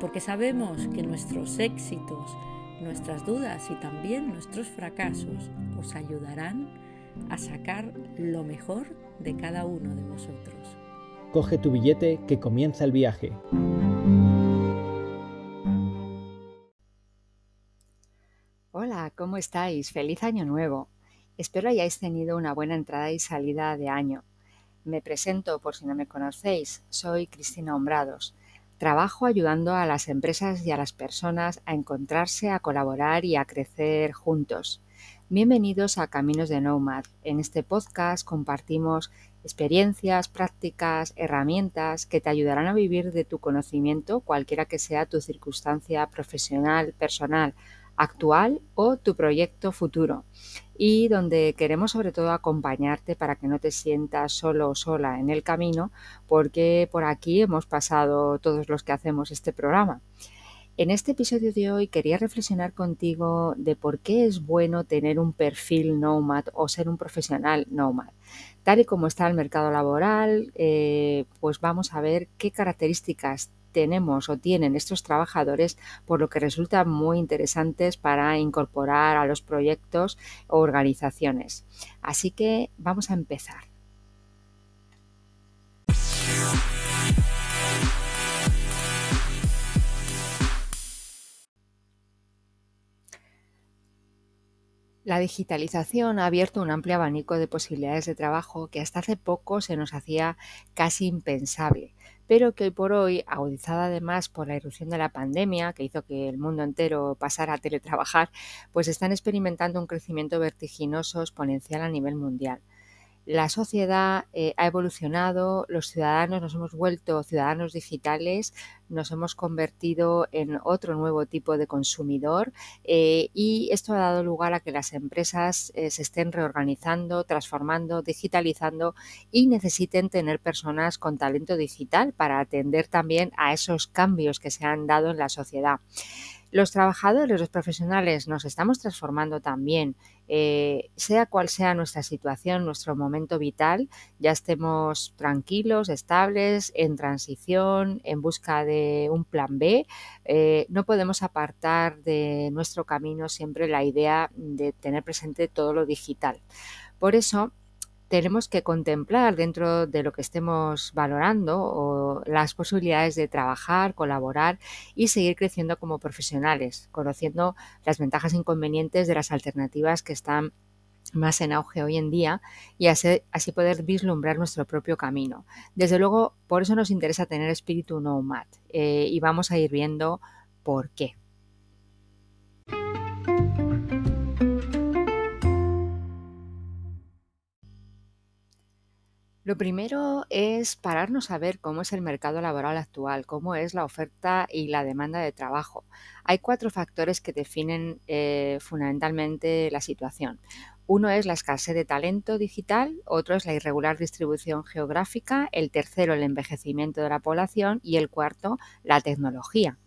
porque sabemos que nuestros éxitos, nuestras dudas y también nuestros fracasos os ayudarán a sacar lo mejor de cada uno de vosotros. Coge tu billete que comienza el viaje. Hola, ¿cómo estáis? Feliz año nuevo. Espero hayáis tenido una buena entrada y salida de año. Me presento por si no me conocéis, soy Cristina Hombrados Trabajo ayudando a las empresas y a las personas a encontrarse, a colaborar y a crecer juntos. Bienvenidos a Caminos de Nomad. En este podcast compartimos experiencias, prácticas, herramientas que te ayudarán a vivir de tu conocimiento, cualquiera que sea tu circunstancia profesional, personal, actual o tu proyecto futuro y donde queremos sobre todo acompañarte para que no te sientas solo o sola en el camino porque por aquí hemos pasado todos los que hacemos este programa. En este episodio de hoy quería reflexionar contigo de por qué es bueno tener un perfil nomad o ser un profesional nomad. Tal y como está el mercado laboral, eh, pues vamos a ver qué características tenemos o tienen estos trabajadores, por lo que resultan muy interesantes para incorporar a los proyectos o organizaciones. Así que vamos a empezar. La digitalización ha abierto un amplio abanico de posibilidades de trabajo que hasta hace poco se nos hacía casi impensable pero que hoy por hoy, agudizada además por la irrupción de la pandemia, que hizo que el mundo entero pasara a teletrabajar, pues están experimentando un crecimiento vertiginoso exponencial a nivel mundial la sociedad eh, ha evolucionado, los ciudadanos nos hemos vuelto ciudadanos digitales, nos hemos convertido en otro nuevo tipo de consumidor eh, y esto ha dado lugar a que las empresas eh, se estén reorganizando, transformando, digitalizando y necesiten tener personas con talento digital para atender también a esos cambios que se han dado en la sociedad. Los trabajadores, los profesionales nos estamos transformando también, eh, sea cual sea nuestra situación, nuestro momento vital, ya estemos tranquilos, estables, en transición, en busca de un plan B, eh, no podemos apartar de nuestro camino siempre la idea de tener presente todo lo digital. Por eso, tenemos que contemplar dentro de lo que estemos valorando las posibilidades de trabajar, colaborar y seguir creciendo como profesionales, conociendo las ventajas e inconvenientes de las alternativas que están más en auge hoy en día y así, poder vislumbrar nuestro propio camino. Desde luego, por eso nos interesa tener espíritu nomad eh, y vamos a ir viendo por qué. Lo primero es pararnos a ver cómo es el mercado laboral actual, cómo es la oferta y la demanda de trabajo. Hay cuatro factores que definen eh, fundamentalmente la situación. Uno es la escasez de talento digital, otro es la irregular distribución geográfica, el tercero el envejecimiento de la población y el cuarto la tecnología.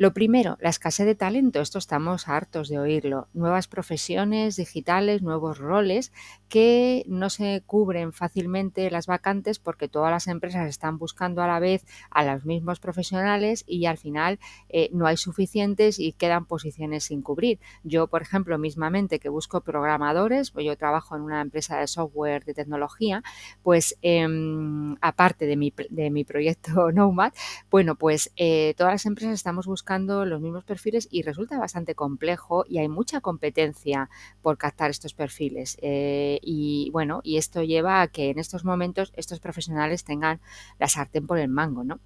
Lo primero, la escasez de talento, esto estamos hartos de oírlo. Nuevas profesiones digitales, nuevos roles que no se cubren fácilmente las vacantes porque todas las empresas están buscando a la vez a los mismos profesionales y al final eh, no hay suficientes y quedan posiciones sin cubrir. Yo, por ejemplo, mismamente que busco programadores, pues yo trabajo en una empresa de software de tecnología, pues em, aparte de mi, de mi proyecto Nomad, bueno, pues eh, todas las empresas estamos buscando los mismos perfiles y resulta bastante complejo y hay mucha competencia por captar estos perfiles. Eh, y bueno, y esto lleva a que en estos momentos estos profesionales tengan la sartén por el mango, ¿no?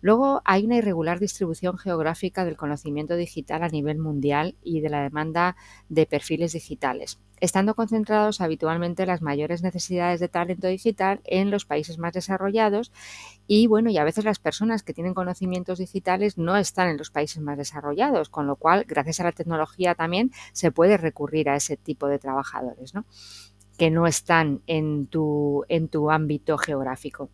Luego hay una irregular distribución geográfica del conocimiento digital a nivel mundial y de la demanda de perfiles digitales estando concentrados habitualmente las mayores necesidades de talento digital en los países más desarrollados y bueno, y a veces las personas que tienen conocimientos digitales no están en los países más desarrollados, con lo cual, gracias a la tecnología también se puede recurrir a ese tipo de trabajadores, ¿no? que no están en tu, en tu ámbito geográfico.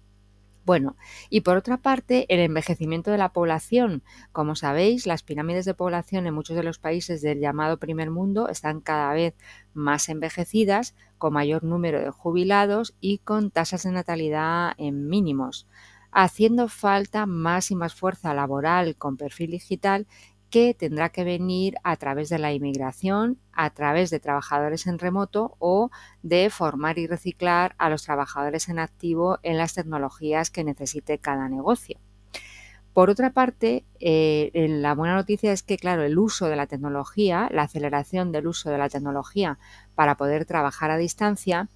Bueno, y por otra parte, el envejecimiento de la población. Como sabéis, las pirámides de población en muchos de los países del llamado primer mundo están cada vez más envejecidas, con mayor número de jubilados y con tasas de natalidad en mínimos, haciendo falta más y más fuerza laboral con perfil digital que tendrá que venir a través de la inmigración, a través de trabajadores en remoto o de formar y reciclar a los trabajadores en activo en las tecnologías que necesite cada negocio. Por otra parte, eh, la buena noticia es que, claro, el uso de la tecnología, la aceleración del uso de la tecnología para poder trabajar a distancia,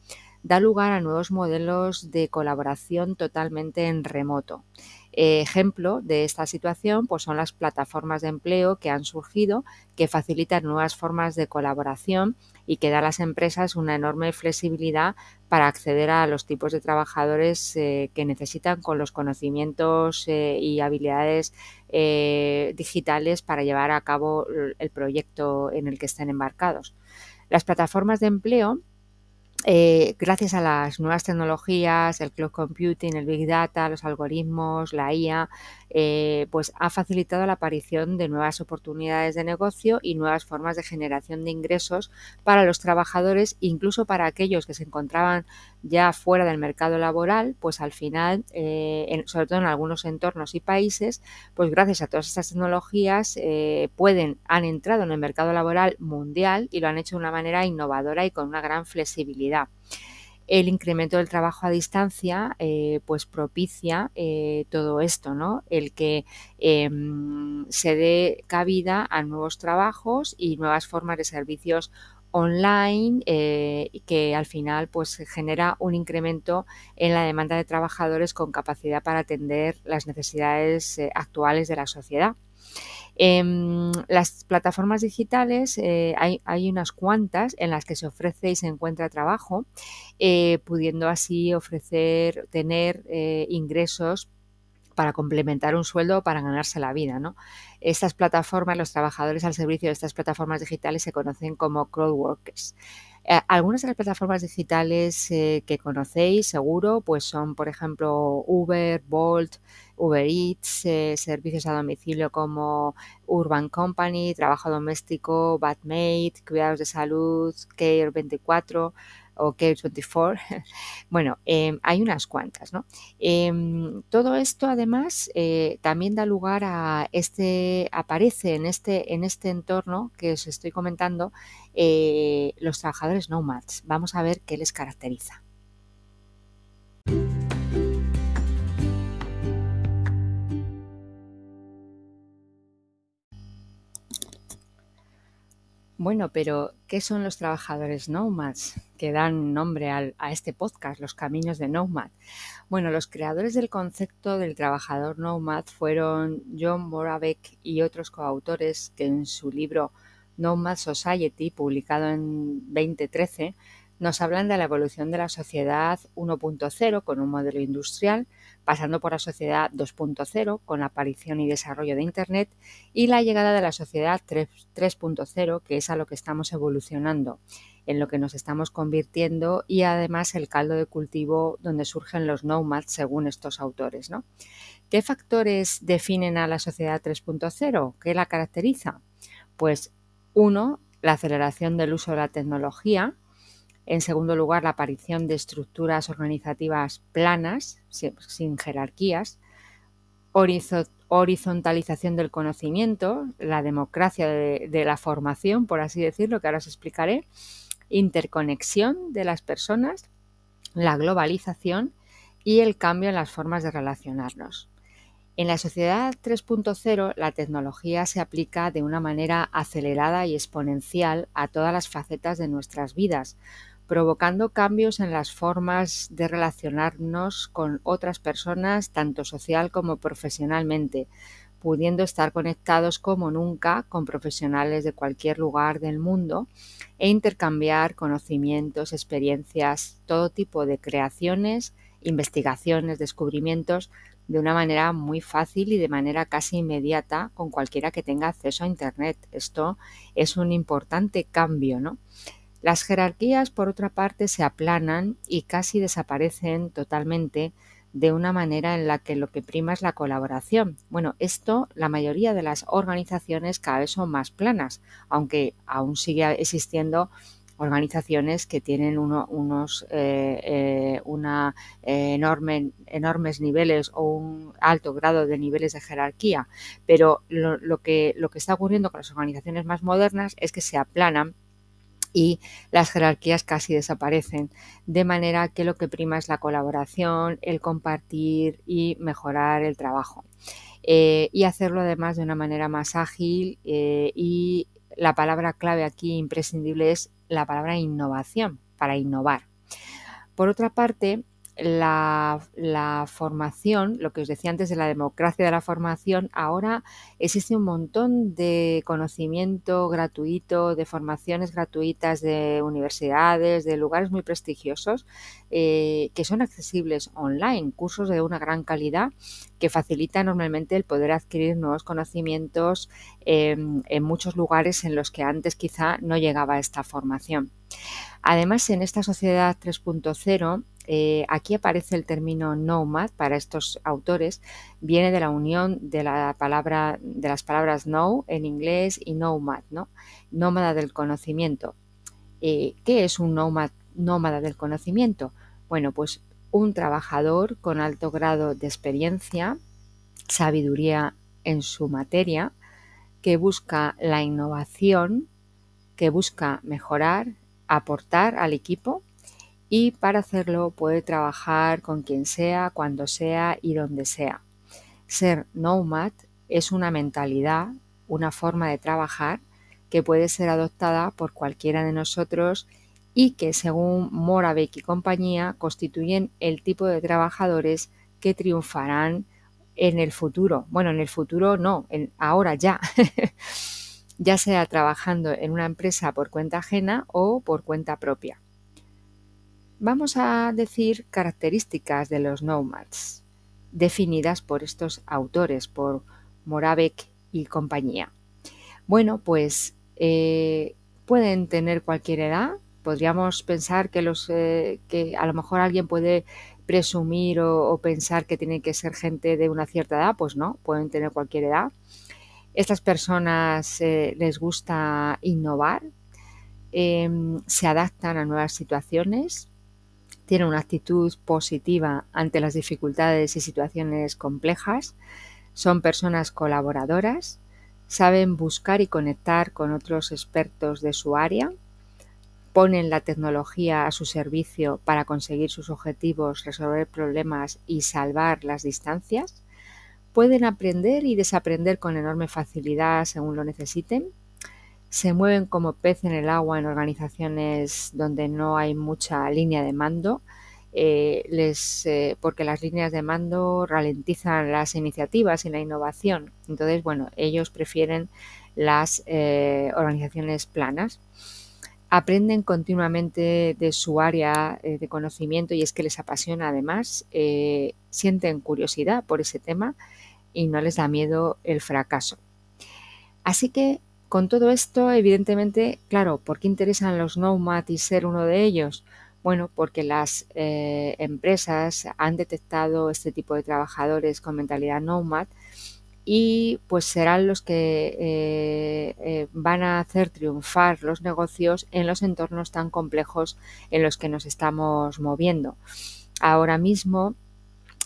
da lugar a nuevos modelos de colaboración totalmente en remoto. Ejemplo de esta situación pues son las plataformas de empleo que han surgido, que facilitan nuevas formas de colaboración y que da a las empresas una enorme flexibilidad para acceder a los tipos de trabajadores eh, que necesitan con los conocimientos eh, y habilidades eh, digitales para llevar a cabo el proyecto en el que estén embarcados. Las plataformas de empleo eh, gracias a las nuevas tecnologías, el cloud computing, el big data, los algoritmos, la IA, eh, pues ha facilitado la aparición de nuevas oportunidades de negocio y nuevas formas de generación de ingresos para los trabajadores, incluso para aquellos que se encontraban ya fuera del mercado laboral, pues al final, eh, sobre todo en algunos entornos y países, pues gracias a todas estas tecnologías pueden, han entrado en el mercado laboral mundial y lo han hecho de una manera innovadora y con una gran flexibilidad el incremento del trabajo a distancia eh, pues propicia eh, todo esto, ¿no? El que em, se dé cabida a nuevos trabajos y nuevas formas de servicios online eh, que al final pues genera un incremento en la demanda de trabajadores con capacidad para atender las necesidades actuales de la sociedad. Em, las plataformas digitales eh, hay, unas cuantas en las que se ofrece y se encuentra trabajo, eh, pudiendo así ofrecer, tener eh, ingresos para complementar un sueldo o para ganarse la vida. ¿no? Estas plataformas, los trabajadores al servicio de estas plataformas digitales se conocen como crowdworkers. Eh, algunas de las plataformas digitales eh, que conocéis seguro pues son por ejemplo Uber, Bolt, Uber Eats, eh, servicios a domicilio como Urban Company, trabajo doméstico, Batmate, cuidados de salud, Care 24, o K24. bueno, em, hay unas cuantas, ¿no? Em, todo esto además eh, también da lugar a este, aparece en este, en este entorno que os estoy comentando, eh, los trabajadores nomads. Vamos a ver qué les caracteriza. Bueno, pero ¿qué son los trabajadores nomads que dan nombre a este podcast, Los Caminos de Nomad? Bueno, los creadores del concepto del trabajador nomad fueron John Moravec y otros coautores que en su libro Nomad Society, publicado en 2013, nos hablan de la evolución de la sociedad 1.0 con un modelo industrial, pasando por la sociedad 2.0 con la aparición y desarrollo de Internet y la llegada de la sociedad 3.0, que es a lo que estamos evolucionando, en lo que nos estamos convirtiendo y además el caldo de cultivo donde surgen los nomads según estos autores. ¿no? ¿Qué factores definen a la sociedad 3.0? ¿Qué la caracteriza? Pues uno, la aceleración del uso de la tecnología, en segundo lugar, la aparición de estructuras organizativas planas, sin jerarquías. Horizontalización del conocimiento, la democracia de, la formación, por así decirlo, que ahora os explicaré. Interconexión de las personas, la globalización y el cambio en las formas de relacionarnos. En la sociedad 3.0 la tecnología se aplica de una manera acelerada y exponencial a todas las facetas de nuestras vidas, provocando cambios en las formas de relacionarnos con otras personas, tanto social como profesionalmente, pudiendo estar conectados como nunca con profesionales de cualquier lugar del mundo e intercambiar conocimientos, experiencias, todo tipo de creaciones, investigaciones, descubrimientos de una manera muy fácil y de manera casi inmediata con cualquiera que tenga acceso a Internet. Esto es un importante cambio, ¿no? Las jerarquías, por otra parte, se aplanan y casi desaparecen totalmente de una manera en la que lo que prima es la colaboración. Bueno, esto la mayoría de las organizaciones cada vez son más planas, aunque aún sigue existiendo organizaciones que tienen unos eh, eh, una, enorme, enormes niveles o un alto grado de niveles de jerarquía, pero lo, que, lo que está ocurriendo con las organizaciones más modernas es que se aplanan y las jerarquías casi desaparecen, de manera que lo que prima es la colaboración, el compartir y mejorar el trabajo. Eh, y hacerlo además de una manera más ágil y la palabra clave aquí imprescindible es la palabra innovación, para innovar. Por otra parte, la, formación, lo que os decía antes de la democracia de la formación, ahora existe un montón de conocimiento gratuito, de formaciones gratuitas de universidades, de lugares muy prestigiosos, eh, que son accesibles online, cursos de una gran calidad que facilitan normalmente el poder adquirir nuevos conocimientos en muchos lugares en los que antes quizá no llegaba esta formación. Además, en esta sociedad 3.0, eh, aquí aparece el término nomad para estos autores, viene de la unión de la palabra de las palabras know en inglés y nomad, ¿no? Nómada del conocimiento. Eh, ¿Qué es un nómada del conocimiento? Bueno, pues un trabajador con alto grado de experiencia, sabiduría en su materia, que busca la innovación, que busca mejorar, aportar al equipo y para hacerlo puede trabajar con quien sea, cuando sea y donde sea. Ser nomad es una mentalidad, una forma de trabajar que puede ser adoptada por cualquiera de nosotros y que según Moravec y compañía constituyen el tipo de trabajadores que triunfarán en el futuro. Bueno, en el futuro no, en, ahora ya. ya sea trabajando en una empresa por cuenta ajena o por cuenta propia. Vamos a decir características de los nomads, definidas por estos autores, por Moravec y compañía. Bueno, pues eh, pueden tener cualquier edad. Podríamos pensar que, los, eh, que a lo mejor alguien puede presumir o, pensar que tiene que ser gente de una cierta edad. Pues no, pueden tener cualquier edad. Estas personas eh, les gusta innovar, em, se adaptan a nuevas situaciones, tienen una actitud positiva ante las dificultades y situaciones complejas, son personas colaboradoras, saben buscar y conectar con otros expertos de su área, ponen la tecnología a su servicio para conseguir sus objetivos, resolver problemas y salvar las distancias, pueden aprender y desaprender con enorme facilidad según lo necesiten, se mueven como pez en el agua en organizaciones donde no hay mucha línea de mando, eh, les, eh, porque las líneas de mando ralentizan las iniciativas y la innovación. Entonces, bueno, ellos prefieren las eh, organizaciones planas. Aprenden continuamente de su área de conocimiento y es que les apasiona además, sienten curiosidad por ese tema y no les da miedo el fracaso. Así que con todo esto, evidentemente, claro, ¿por qué interesan los Nomad y ser uno de ellos? Bueno, porque las eh, empresas han detectado este tipo de trabajadores con mentalidad nomad y pues serán los que eh, eh, van a hacer triunfar los negocios en los entornos tan complejos en los que nos estamos moviendo. Ahora mismo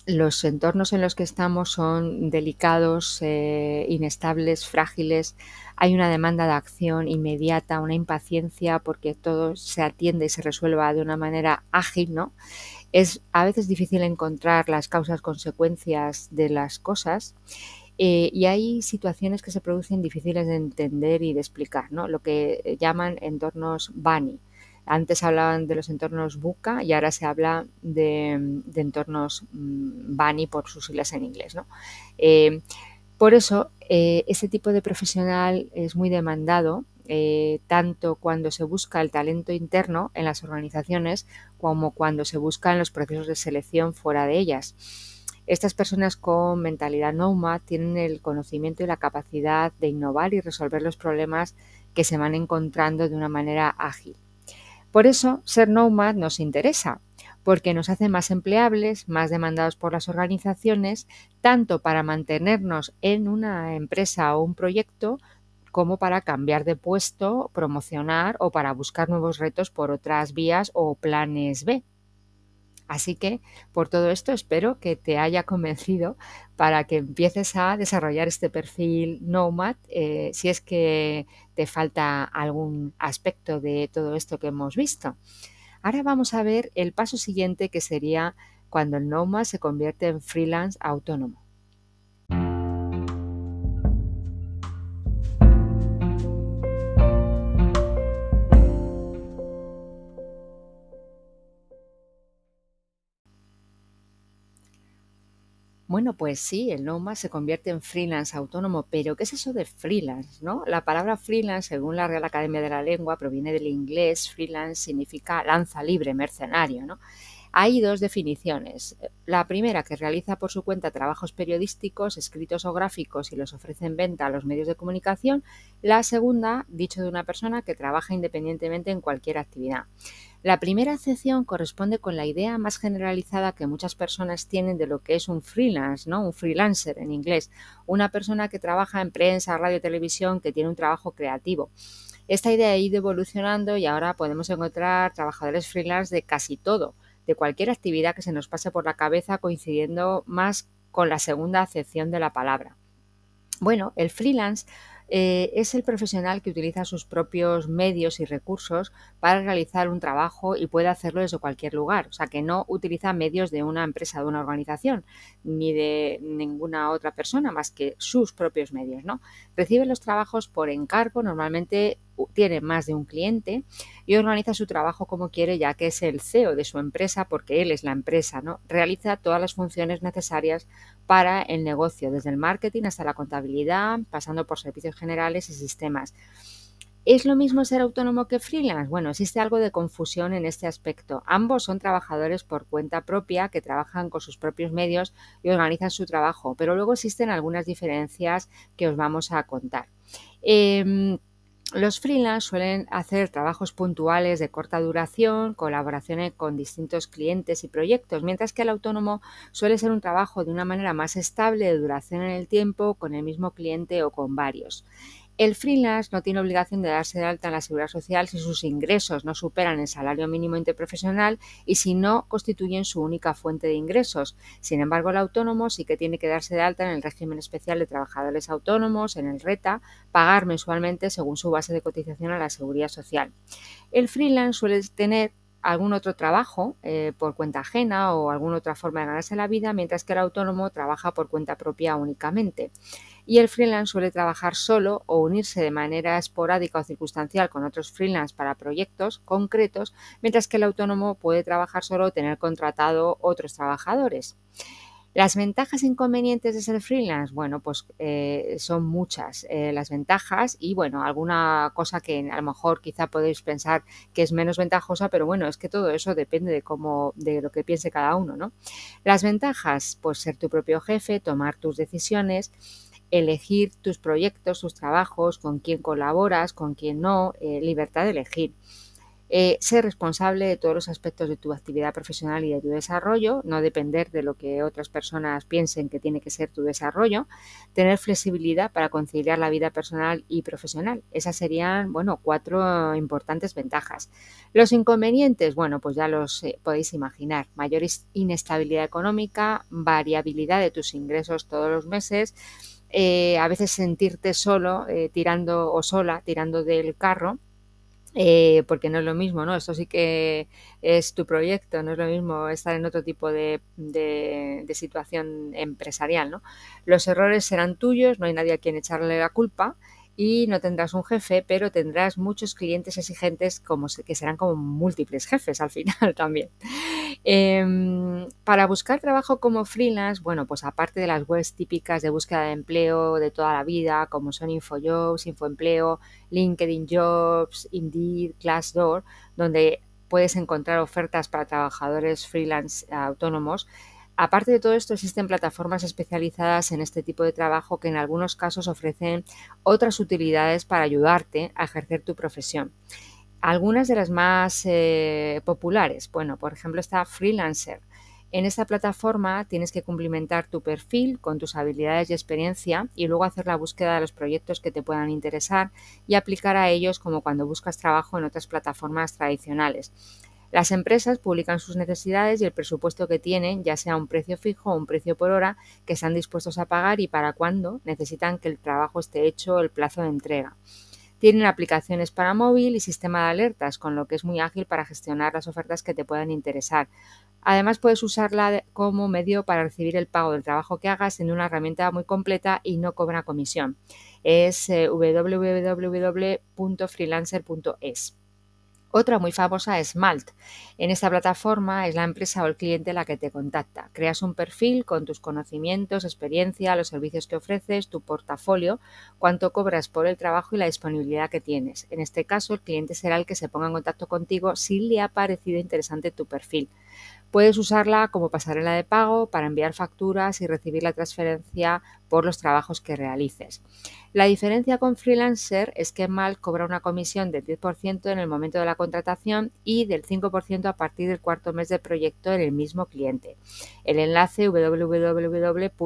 los entornos en los que estamos son delicados, eh, inestables, frágiles. Hay una demanda de acción inmediata, una impaciencia porque todo se atiende y se resuelva de una manera ágil, ¿no? Es a veces difícil encontrar las causas, consecuencias de las cosas. Eh, y hay situaciones que se producen difíciles de entender y de explicar, ¿no? lo que llaman entornos bunny, Antes hablaban de los entornos buca y ahora se habla de, entornos mm, BANI por sus siglas en inglés. Eh, por eso, eh, ese tipo de profesional es muy demandado, eh, tanto cuando se busca el talento interno en las organizaciones como cuando se busca en los procesos de selección fuera de ellas. Estas personas con mentalidad nomad tienen el conocimiento y la capacidad de innovar y resolver los problemas que se van encontrando de una manera ágil. Por eso, ser nomad nos interesa, porque nos hace más empleables, más demandados por las organizaciones, tanto para mantenernos en una empresa o un proyecto, como para cambiar de puesto, promocionar o para buscar nuevos retos por otras vías o planes B. Así que por todo esto espero que te haya convencido para que empieces a desarrollar este perfil Nomad eh, si es que te falta algún aspecto de todo esto que hemos visto. Ahora vamos a ver el paso siguiente que sería cuando el Nomad se convierte en freelance autónomo. Bueno, pues sí, el Nomad se convierte en freelance autónomo, pero ¿qué es eso de freelance? ¿no? La palabra freelance, según la Real Academia de la Lengua, proviene del inglés. Freelance significa lanza libre, mercenario. ¿no? Hay dos definiciones. La primera, que realiza por su cuenta trabajos periodísticos, escritos o gráficos y los ofrece en venta a los medios de comunicación. La segunda, dicho de una persona que trabaja independientemente en cualquier actividad. La primera acepción corresponde con la idea más generalizada que muchas personas tienen de lo que es un freelance, ¿no? Un freelancer en inglés, una persona que trabaja en prensa, radio, televisión, que tiene un trabajo creativo. Esta idea ha ido evolucionando y ahora podemos encontrar trabajadores freelance de casi todo, de cualquier actividad que se nos pase por la cabeza, coincidiendo más con la segunda acepción de la palabra. Bueno, el freelance eh, es el profesional que utiliza sus propios medios y recursos para realizar un trabajo y puede hacerlo desde cualquier lugar. O sea, que no utiliza medios de una empresa, de una organización, ni de ninguna otra persona más que sus propios medios. ¿no? Recibe los trabajos por encargo, normalmente tiene más de un cliente y organiza su trabajo como quiere, ya que es el CEO de su empresa, porque él es la empresa, ¿no? Realiza todas las funciones necesarias para el negocio, desde el marketing hasta la contabilidad, pasando por servicios generales y sistemas. ¿Es lo mismo ser autónomo que freelance? Bueno, existe algo de confusión en este aspecto. Ambos son trabajadores por cuenta propia que trabajan con sus propios medios y organizan su trabajo, pero luego existen algunas diferencias que os vamos a contar. Em, los freelance suelen hacer trabajos puntuales de corta duración, colaboraciones con distintos clientes y proyectos, mientras que el autónomo suele ser un trabajo de una manera más estable de duración en el tiempo, con el mismo cliente o con varios. El freelance no tiene obligación de darse de alta en la seguridad social si sus ingresos no superan el salario mínimo interprofesional y si no constituyen su única fuente de ingresos. Sin embargo, el autónomo sí que tiene que darse de alta en el régimen especial de trabajadores autónomos, en el RETA, pagar mensualmente según su base de cotización a la seguridad social. El freelance suele tener algún otro trabajo eh, por cuenta ajena o alguna otra forma de ganarse la vida, mientras que el autónomo trabaja por cuenta propia únicamente. Y el freelance suele trabajar solo o unirse de manera esporádica o circunstancial con otros freelance para proyectos concretos, mientras que el autónomo puede trabajar solo o tener contratado otros trabajadores. Las ventajas e inconvenientes de ser freelance, bueno, pues eh, son muchas eh, las ventajas y bueno, alguna cosa que a lo mejor quizá podéis pensar que es menos ventajosa, pero bueno, es que todo eso depende de cómo, de lo que piense cada uno, ¿no? Las ventajas, pues ser tu propio jefe, tomar tus decisiones, elegir tus proyectos, tus trabajos, con quién colaboras, con quién no, eh, libertad de elegir. Eh, ser responsable de todos los aspectos de tu actividad profesional y de tu desarrollo, no depender de lo que otras personas piensen que tiene que ser tu desarrollo, tener flexibilidad para conciliar la vida personal y profesional. Esas serían, bueno, cuatro importantes ventajas. Los inconvenientes, bueno, pues ya los eh, podéis imaginar. Mayor inestabilidad económica, variabilidad de tus ingresos todos los meses, eh, a veces sentirte solo tirando o sola tirando del carro eh, porque no es lo mismo, ¿no? Esto sí que es tu proyecto, no es lo mismo estar en otro tipo de, situación empresarial, ¿no? Los errores serán tuyos, no hay nadie a quien echarle la culpa y no tendrás un jefe, pero tendrás muchos clientes exigentes como que serán como múltiples jefes al final también. Em, para buscar trabajo como freelance, bueno, pues aparte de las webs típicas de búsqueda de empleo de toda la vida, como son InfoJobs, InfoEmpleo, LinkedIn Jobs, Indeed, Glassdoor, donde puedes encontrar ofertas para trabajadores freelance autónomos, Aparte de todo esto, existen plataformas especializadas en este tipo de trabajo que en algunos casos ofrecen otras utilidades para ayudarte a ejercer tu profesión. Algunas de las más eh, populares, bueno, por ejemplo está Freelancer. En esta plataforma tienes que cumplimentar tu perfil con tus habilidades y experiencia y luego hacer la búsqueda de los proyectos que te puedan interesar y aplicar a ellos como cuando buscas trabajo en otras plataformas tradicionales. Las empresas publican sus necesidades y el presupuesto que tienen, ya sea un precio fijo o un precio por hora, que están dispuestos a pagar y para cuándo necesitan que el trabajo esté hecho el plazo de entrega. Tienen aplicaciones para móvil y sistema de alertas, con lo que es muy ágil para gestionar las ofertas que te puedan interesar. Además, puedes usarla como medio para recibir el pago del trabajo que hagas en una herramienta muy completa y no cobra comisión. Es eh, www.freelancer.es. Otra muy famosa es Malt. En esta plataforma es la empresa o el cliente la que te contacta. Creas un perfil con tus conocimientos, experiencia, los servicios que ofreces, tu portafolio, cuánto cobras por el trabajo y la disponibilidad que tienes. En este caso, el cliente será el que se ponga en contacto contigo si le ha parecido interesante tu perfil. Puedes usarla como pasarela de pago para enviar facturas y recibir la transferencia por los trabajos que realices. La diferencia con freelancer es que Mal cobra una comisión del 10% en el momento de la contratación y del 5% a partir del cuarto mes de proyecto en el mismo cliente. El enlace www.mal.es.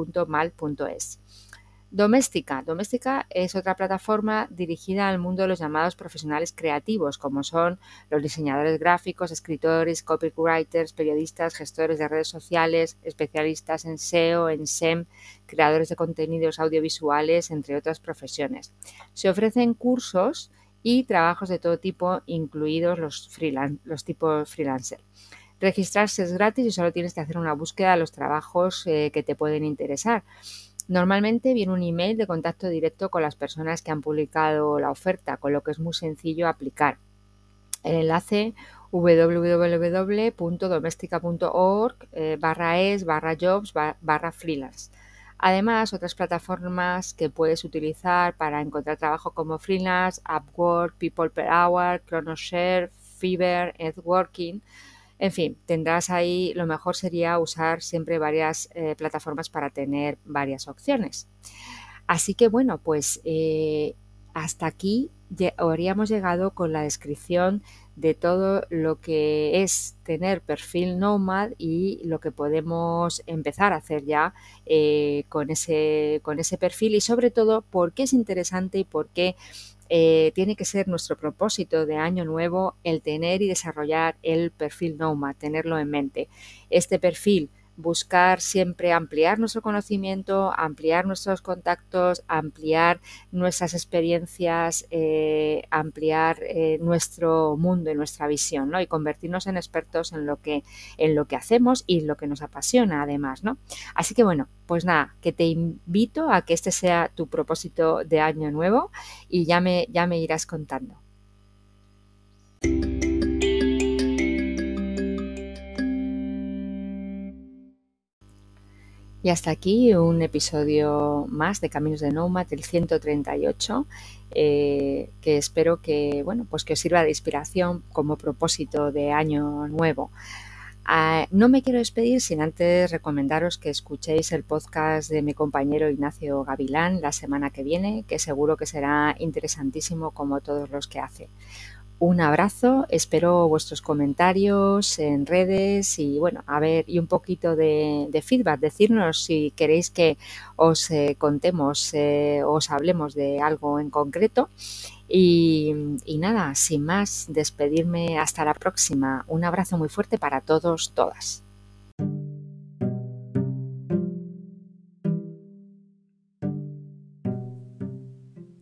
Doméstica. Doméstica es otra plataforma dirigida al mundo de los llamados profesionales creativos, como son los diseñadores gráficos, escritores, copywriters, periodistas, gestores de redes sociales, especialistas en SEO, en SEM, creadores de contenidos audiovisuales, entre otras profesiones. Se ofrecen cursos y trabajos de todo tipo, incluidos los, los tipos freelancer. Registrarse es gratis y solo tienes que hacer una búsqueda de los trabajos eh, que te pueden interesar. Normalmente viene un email de contacto directo con las personas que han publicado la oferta, con lo que es muy sencillo aplicar. El enlace www.domestica.org eh, barra es barra jobs barra freelance. Además, otras plataformas que puedes utilizar para encontrar trabajo como freelance, Upwork, People Per Hour, Chronoshare, Fiverr, Networking, en fin, tendrás ahí, lo mejor sería usar siempre varias eh, plataformas para tener varias opciones. Así que bueno, pues eh, hasta aquí habríamos llegado con la descripción de todo lo que es tener perfil Nomad y lo que podemos empezar a hacer ya eh, con, ese, con ese perfil y sobre todo por qué es interesante y por qué eh, tiene que ser nuestro propósito de año nuevo el tener y desarrollar el perfil Nomad, tenerlo en mente. Este perfil buscar siempre ampliar nuestro conocimiento, ampliar nuestros contactos, ampliar nuestras experiencias, eh, ampliar eh, nuestro mundo y nuestra visión, ¿no? Y convertirnos en expertos en lo que, en lo que hacemos y lo que nos apasiona además, ¿no? Así que bueno, pues nada, que te invito a que este sea tu propósito de año nuevo y ya me, ya me irás contando. Hasta aquí un episodio más de Caminos de Nomad, el 138, eh, que espero que, bueno, pues que os sirva de inspiración como propósito de año nuevo. Ah, no me quiero despedir sin antes recomendaros que escuchéis el podcast de mi compañero Ignacio Gavilán la semana que viene, que seguro que será interesantísimo como todos los que hace un abrazo, espero vuestros comentarios en redes y bueno, a ver, y un poquito de, feedback, decirnos si queréis que os eh, contemos, eh, os hablemos de algo en concreto. Y, y nada, sin más, despedirme hasta la próxima. Un abrazo muy fuerte para todos, todas.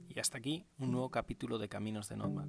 Y hasta aquí un nuevo capítulo de Caminos de Nomad